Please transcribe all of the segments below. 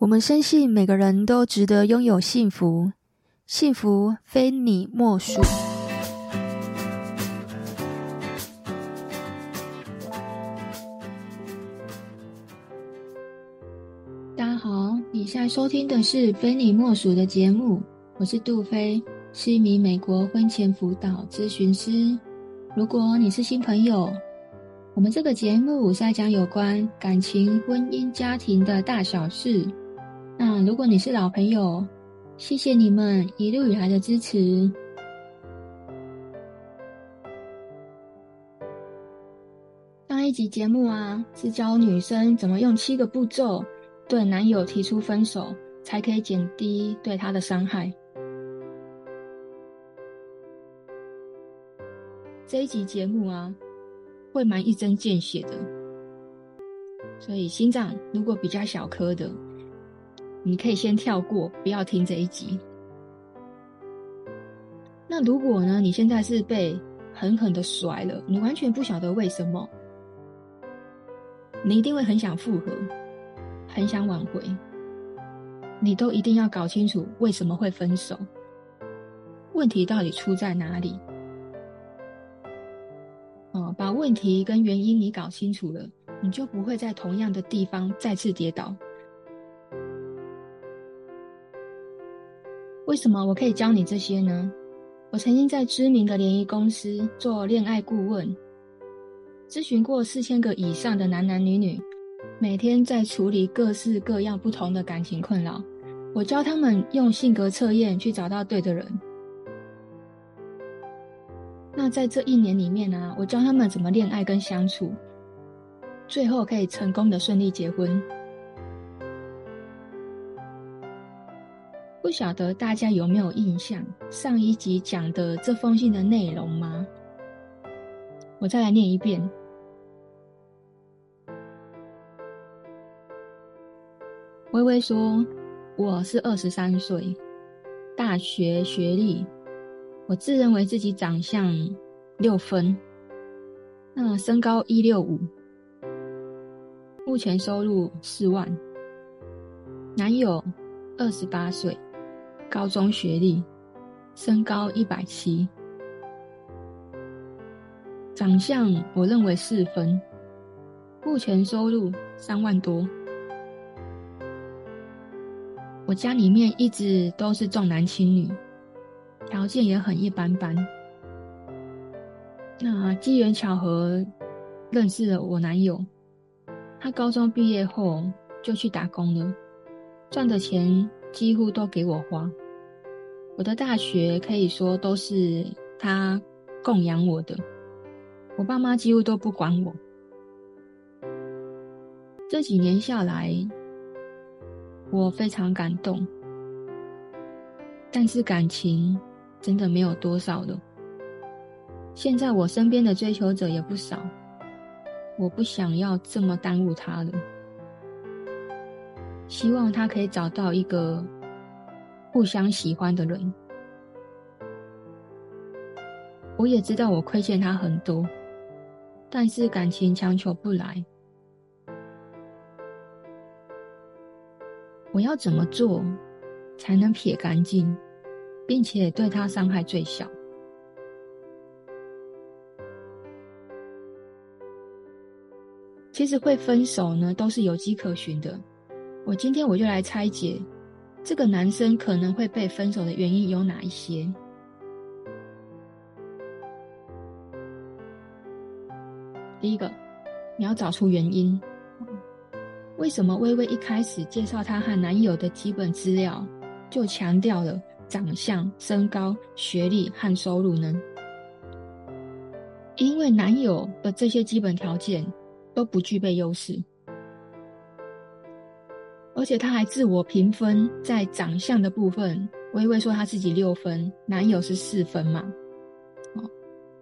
我们深信每个人都值得拥有幸福，幸福非你莫属。大家好，你现在收听的是《非你莫属》的节目，我是杜菲，是一名美国婚前辅导咨询师。如果你是新朋友，我们这个节目在讲有关感情、婚姻、家庭的大小事。如果你是老朋友，谢谢你们一路以来的支持。上一集节目啊，是教女生怎么用七个步骤对男友提出分手，才可以减低对他的伤害。这一集节目啊，会蛮一针见血的，所以心脏如果比较小颗的。你可以先跳过，不要听这一集。那如果呢？你现在是被狠狠的甩了，你完全不晓得为什么，你一定会很想复合，很想挽回，你都一定要搞清楚为什么会分手，问题到底出在哪里？哦，把问题跟原因你搞清楚了，你就不会在同样的地方再次跌倒。为什么我可以教你这些呢？我曾经在知名的联谊公司做恋爱顾问，咨询过四千个以上的男男女女，每天在处理各式各样不同的感情困扰。我教他们用性格测验去找到对的人。那在这一年里面呢、啊，我教他们怎么恋爱跟相处，最后可以成功的顺利结婚。不晓得大家有没有印象上一集讲的这封信的内容吗？我再来念一遍。微微说：“我是二十三岁，大学学历，我自认为自己长相六分，那身高一六五，目前收入四万，男友二十八岁。”高中学历，身高一百七，长相我认为四分，目前收入三万多。我家里面一直都是重男轻女，条件也很一般般。那机缘巧合认识了我男友，他高中毕业后就去打工了，赚的钱几乎都给我花。我的大学可以说都是他供养我的，我爸妈几乎都不管我。这几年下来，我非常感动，但是感情真的没有多少了。现在我身边的追求者也不少，我不想要这么耽误他了。希望他可以找到一个。互相喜欢的人，我也知道我亏欠他很多，但是感情强求不来。我要怎么做才能撇干净，并且对他伤害最小？其实会分手呢，都是有迹可循的。我今天我就来拆解。这个男生可能会被分手的原因有哪一些？第一个，你要找出原因。为什么微微一开始介绍她和男友的基本资料，就强调了长相、身高、学历和收入呢？因为男友的这些基本条件都不具备优势。而且他还自我评分，在长相的部分，微微说他自己六分，男友是四分嘛。哦，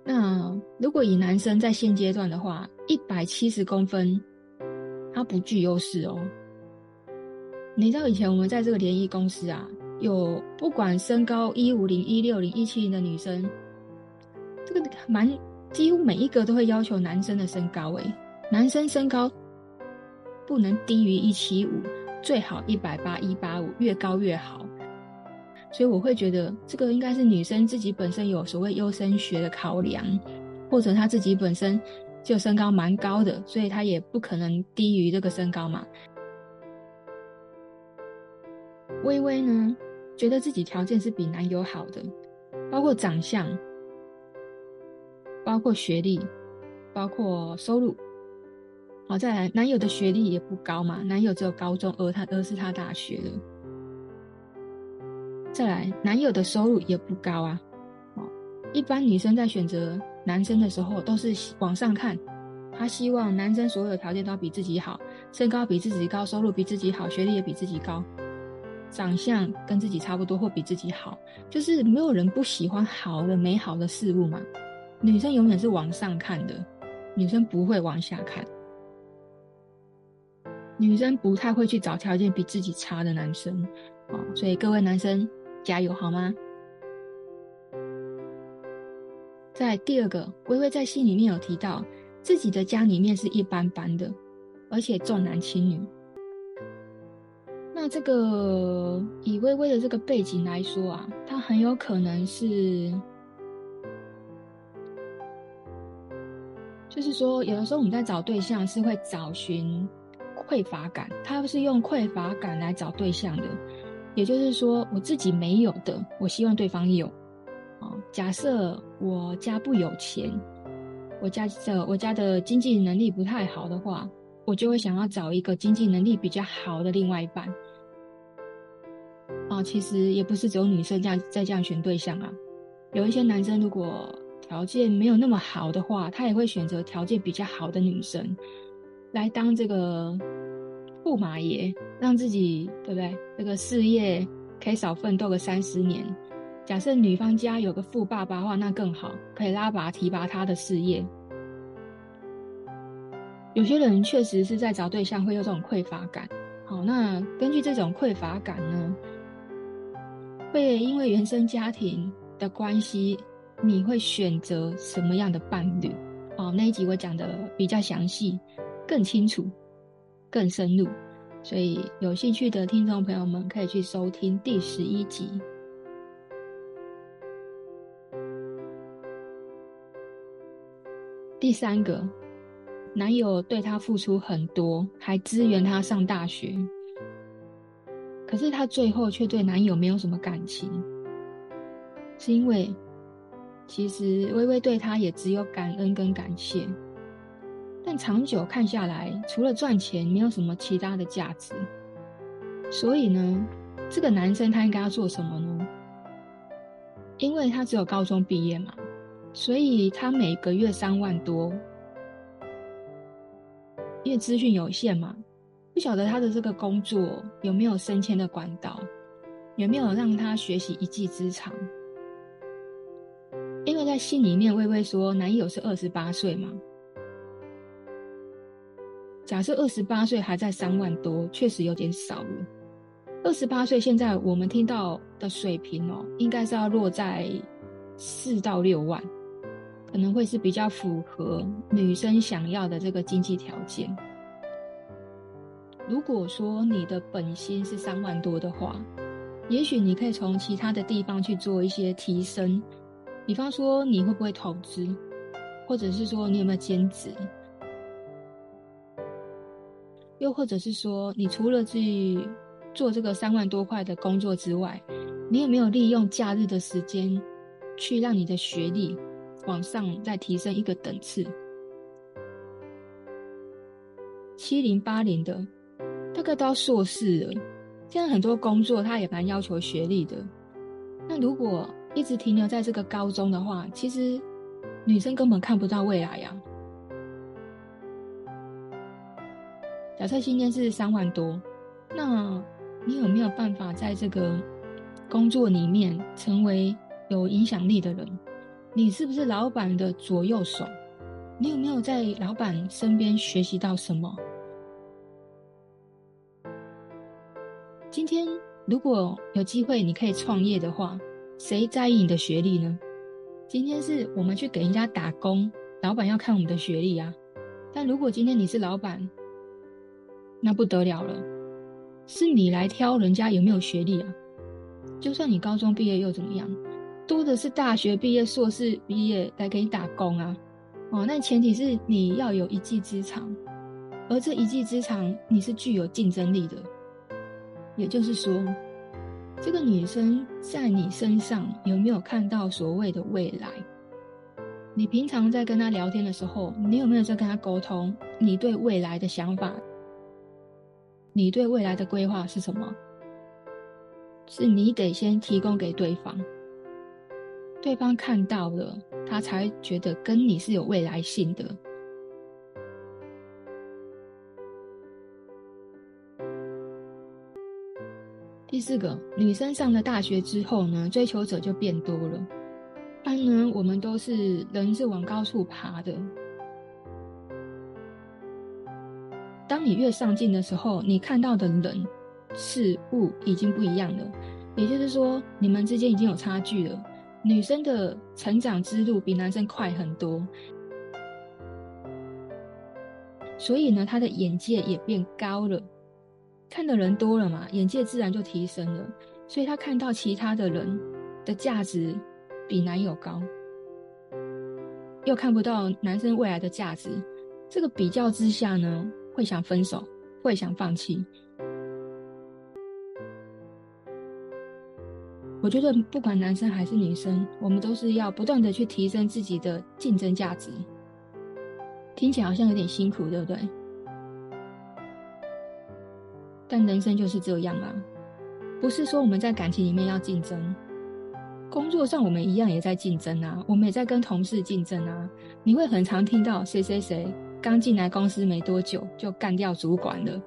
那如果以男生在现阶段的话，一百七十公分，他不具优势哦。你知道以前我们在这个联谊公司啊，有不管身高一五零、一六零、一七零的女生，这个蛮几乎每一个都会要求男生的身高诶，男生身高不能低于一七五。最好一百八、一八五，越高越好。所以我会觉得这个应该是女生自己本身有所谓优生学的考量，或者她自己本身就身高蛮高的，所以她也不可能低于这个身高嘛。微微呢，觉得自己条件是比男友好的，包括长相，包括学历，包括收入。好，再来，男友的学历也不高嘛，男友只有高中，而他而是他大学的。再来，男友的收入也不高啊。哦，一般女生在选择男生的时候，都是往上看，她希望男生所有条件都比自己好，身高比自己高，收入比自己好，学历也比自己高，长相跟自己差不多或比自己好，就是没有人不喜欢好的、美好的事物嘛。女生永远是往上看的，女生不会往下看。女生不太会去找条件比自己差的男生，哦，所以各位男生加油好吗？在第二个，微微在信里面有提到，自己的家里面是一般般的，而且重男轻女。那这个以微微的这个背景来说啊，她很有可能是，就是说，有的时候我们在找对象是会找寻。匮乏感，他是用匮乏感来找对象的，也就是说，我自己没有的，我希望对方有。哦，假设我家不有钱，我家的我家的经济能力不太好的话，我就会想要找一个经济能力比较好的另外一半。啊，其实也不是只有女生这样在这样选对象啊，有一些男生如果条件没有那么好的话，他也会选择条件比较好的女生。来当这个驸马爷，让自己对不对？这个事业可以少奋斗个三十年。假设女方家有个富爸爸的话，那更好，可以拉拔提拔他的事业。有些人确实是在找对象会有这种匮乏感。好，那根据这种匮乏感呢，会因为原生家庭的关系，你会选择什么样的伴侣？好，那一集我讲的比较详细。更清楚、更深入，所以有兴趣的听众朋友们可以去收听第十一集。第三个，男友对她付出很多，还支援她上大学，可是她最后却对男友没有什么感情，是因为其实微微对他也只有感恩跟感谢。但长久看下来，除了赚钱，没有什么其他的价值。所以呢，这个男生他应该要做什么呢？因为他只有高中毕业嘛，所以他每个月三万多，因为资讯有限嘛，不晓得他的这个工作有没有升迁的管道，有没有让他学习一技之长。因为在信里面微微说，男友是二十八岁嘛。假设二十八岁还在三万多，确实有点少了。二十八岁现在我们听到的水平哦，应该是要落在四到六万，可能会是比较符合女生想要的这个经济条件。如果说你的本薪是三万多的话，也许你可以从其他的地方去做一些提升，比方说你会不会投资，或者是说你有没有兼职。又或者是说，你除了去做这个三万多块的工作之外，你有没有利用假日的时间，去让你的学历往上再提升一个等次？七零八零的，大概都要硕士了。现在很多工作他也蛮要求学历的。那如果一直停留在这个高中的话，其实女生根本看不到未来呀。假设今天是三万多，那你有没有办法在这个工作里面成为有影响力的人？你是不是老板的左右手？你有没有在老板身边学习到什么？今天如果有机会你可以创业的话，谁在意你的学历呢？今天是我们去给人家打工，老板要看我们的学历啊。但如果今天你是老板，那不得了了，是你来挑人家有没有学历啊？就算你高中毕业又怎么样？多的是大学毕业、硕士毕业来给你打工啊！哦，那前提是你要有一技之长，而这一技之长你是具有竞争力的。也就是说，这个女生在你身上有没有看到所谓的未来？你平常在跟她聊天的时候，你有没有在跟她沟通你对未来的想法？你对未来的规划是什么？是你得先提供给对方，对方看到了，他才觉得跟你是有未来性的。第四个，女生上了大学之后呢，追求者就变多了。当然，我们都是人是往高处爬的。当你越上进的时候，你看到的人事物已经不一样了。也就是说，你们之间已经有差距了。女生的成长之路比男生快很多，所以呢，她的眼界也变高了。看的人多了嘛，眼界自然就提升了。所以她看到其他的人的价值比男友高，又看不到男生未来的价值。这个比较之下呢，会想分手，会想放弃。我觉得不管男生还是女生，我们都是要不断的去提升自己的竞争价值。听起来好像有点辛苦，对不对？但人生就是这样啊，不是说我们在感情里面要竞争，工作上我们一样也在竞争啊，我们也在跟同事竞争啊。你会很常听到谁谁谁。刚进来公司没多久就干掉主管了，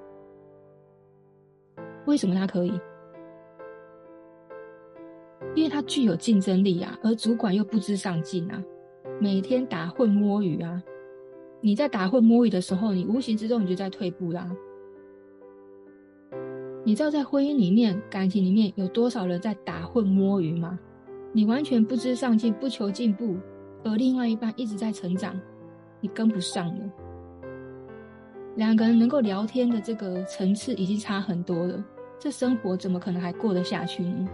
为什么他可以？因为他具有竞争力啊，而主管又不知上进啊，每天打混摸鱼啊。你在打混摸鱼的时候，你无形之中你就在退步啦。你知道在婚姻里面、感情里面有多少人在打混摸鱼吗？你完全不知上进、不求进步，而另外一半一直在成长，你跟不上了。两个人能够聊天的这个层次已经差很多了，这生活怎么可能还过得下去呢？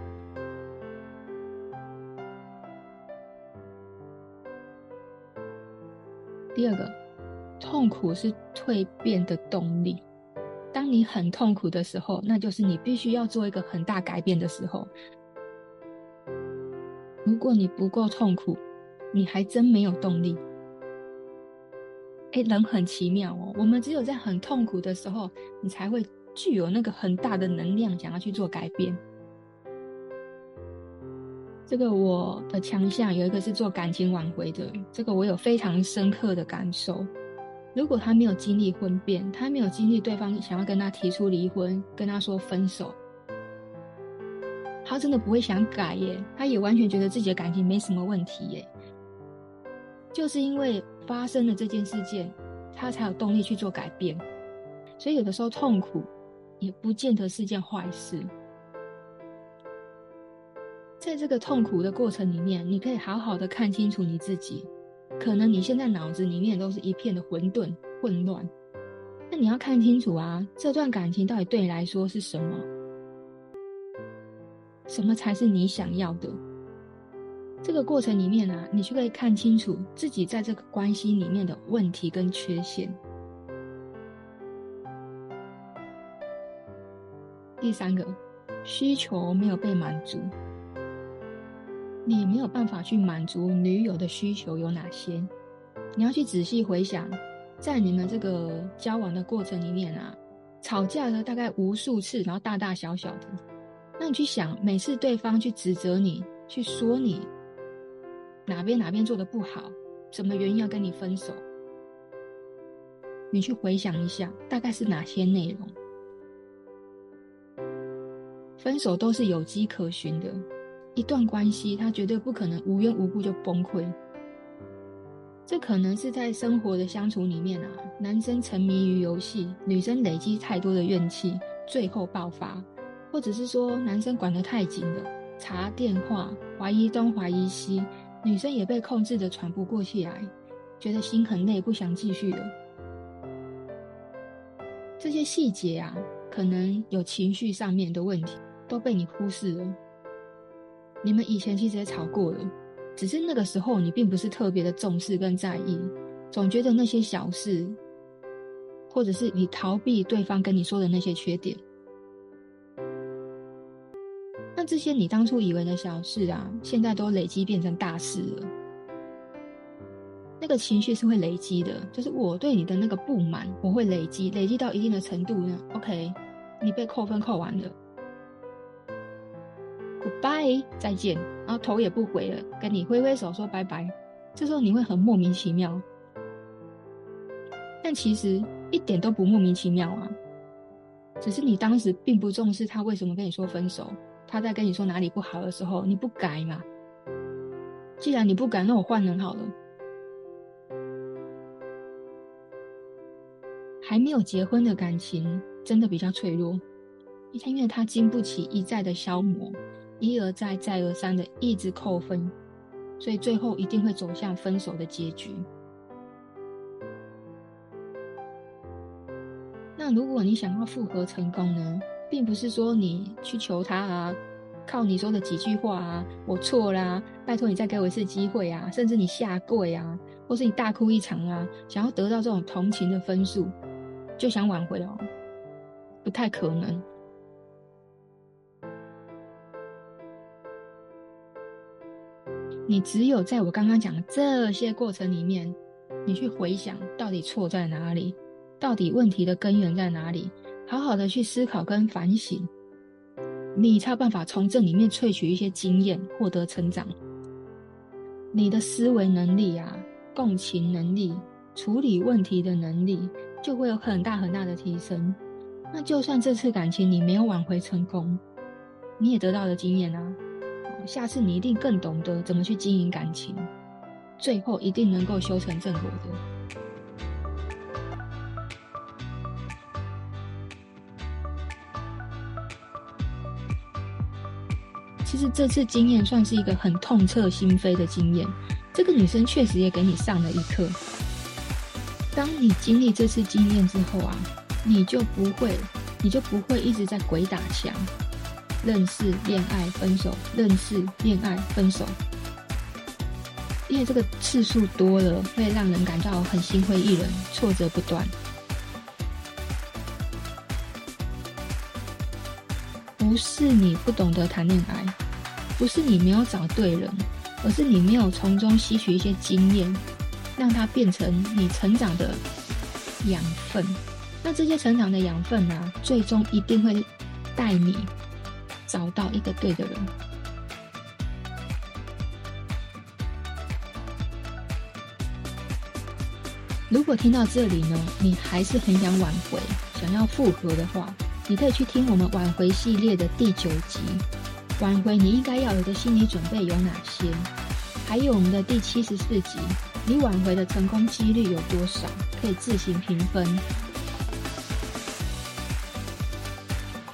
第二个，痛苦是蜕变的动力。当你很痛苦的时候，那就是你必须要做一个很大改变的时候。如果你不够痛苦，你还真没有动力。人很奇妙哦。我们只有在很痛苦的时候，你才会具有那个很大的能量，想要去做改变。这个我的强项有一个是做感情挽回的，这个我有非常深刻的感受。如果他没有经历婚变，他没有经历对方想要跟他提出离婚，跟他说分手，他真的不会想改耶。他也完全觉得自己的感情没什么问题耶。就是因为发生了这件事件，他才有动力去做改变。所以有的时候痛苦也不见得是件坏事。在这个痛苦的过程里面，你可以好好的看清楚你自己。可能你现在脑子里面都是一片的混沌、混乱。那你要看清楚啊，这段感情到底对你来说是什么？什么才是你想要的？这个过程里面啊，你就可以看清楚自己在这个关系里面的问题跟缺陷。第三个，需求没有被满足，你没有办法去满足女友的需求有哪些？你要去仔细回想，在你们这个交往的过程里面啊，吵架了大概无数次，然后大大小小的，那你去想，每次对方去指责你，去说你。哪边哪边做的不好，什么原因要跟你分手？你去回想一下，大概是哪些内容？分手都是有迹可循的，一段关系它绝对不可能无缘无故就崩溃。这可能是在生活的相处里面啊，男生沉迷于游戏，女生累积太多的怨气，最后爆发；或者是说男生管得太紧了，查电话，怀疑东怀疑西。女生也被控制得喘不过气来，觉得心很累，不想继续了。这些细节啊，可能有情绪上面的问题都被你忽视了。你们以前其实也吵过了，只是那个时候你并不是特别的重视跟在意，总觉得那些小事，或者是你逃避对方跟你说的那些缺点。这些你当初以为的小事啊，现在都累积变成大事了。那个情绪是会累积的，就是我对你的那个不满，我会累积，累积到一定的程度呢。OK，你被扣分扣完了，Goodbye，再见，然后头也不回了，跟你挥挥手说拜拜。这时候你会很莫名其妙，但其实一点都不莫名其妙啊，只是你当时并不重视他为什么跟你说分手，他在跟你说哪里不好的时候，你不改嘛。既然你不改，那我换人好了。还没有结婚的感情真的比较脆弱，因为它经不起一再的消磨，一而再再而三的一直扣分，所以最后一定会走向分手的结局。那如果你想要复合成功呢，并不是说你去求他啊，靠你说的几句话啊，我错啦，拜托你再给我一次机会啊，甚至你下跪啊，或是你大哭一场啊，想要得到这种同情的分数。就想挽回哦，不太可能。你只有在我刚刚讲的这些过程里面，你去回想到底错在哪里，到底问题的根源在哪里，好好的去思考跟反省，你才有办法从这里面萃取一些经验，获得成长。你的思维能力啊，共情能力，处理问题的能力。就会有很大很大的提升。那就算这次感情你没有挽回成功，你也得到了经验啊。下次你一定更懂得怎么去经营感情，最后一定能够修成正果的。其实这次经验算是一个很痛彻心扉的经验。这个女生确实也给你上了一课。当你经历这次经验之后啊，你就不会，你就不会一直在鬼打墙，认识、恋爱、分手，认识、恋爱、分手，因为这个次数多了，会让人感到很心灰意冷，挫折不断。不是你不懂得谈恋爱，不是你没有找对人，而是你没有从中吸取一些经验。让它变成你成长的养分，那这些成长的养分呢、啊，最终一定会带你找到一个对的人。如果听到这里呢，你还是很想挽回，想要复合的话，你可以去听我们挽回系列的第九集，挽回你应该要有的心理准备有哪些？还有我们的第七十四集。你挽回的成功几率有多少？可以自行评分。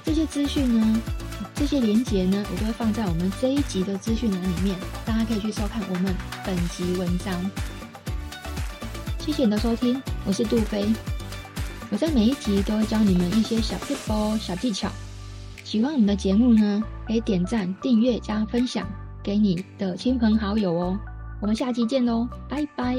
这些资讯呢，这些连结呢，我都会放在我们这一集的资讯栏里面，大家可以去收看我们本集文章。谢谢你的收听，我是杜菲。我在每一集都会教你们一些小撇步、小技巧。喜欢我们的节目呢，可以点赞、订阅加分享给你的亲朋好友哦。我们下期见喽，拜拜。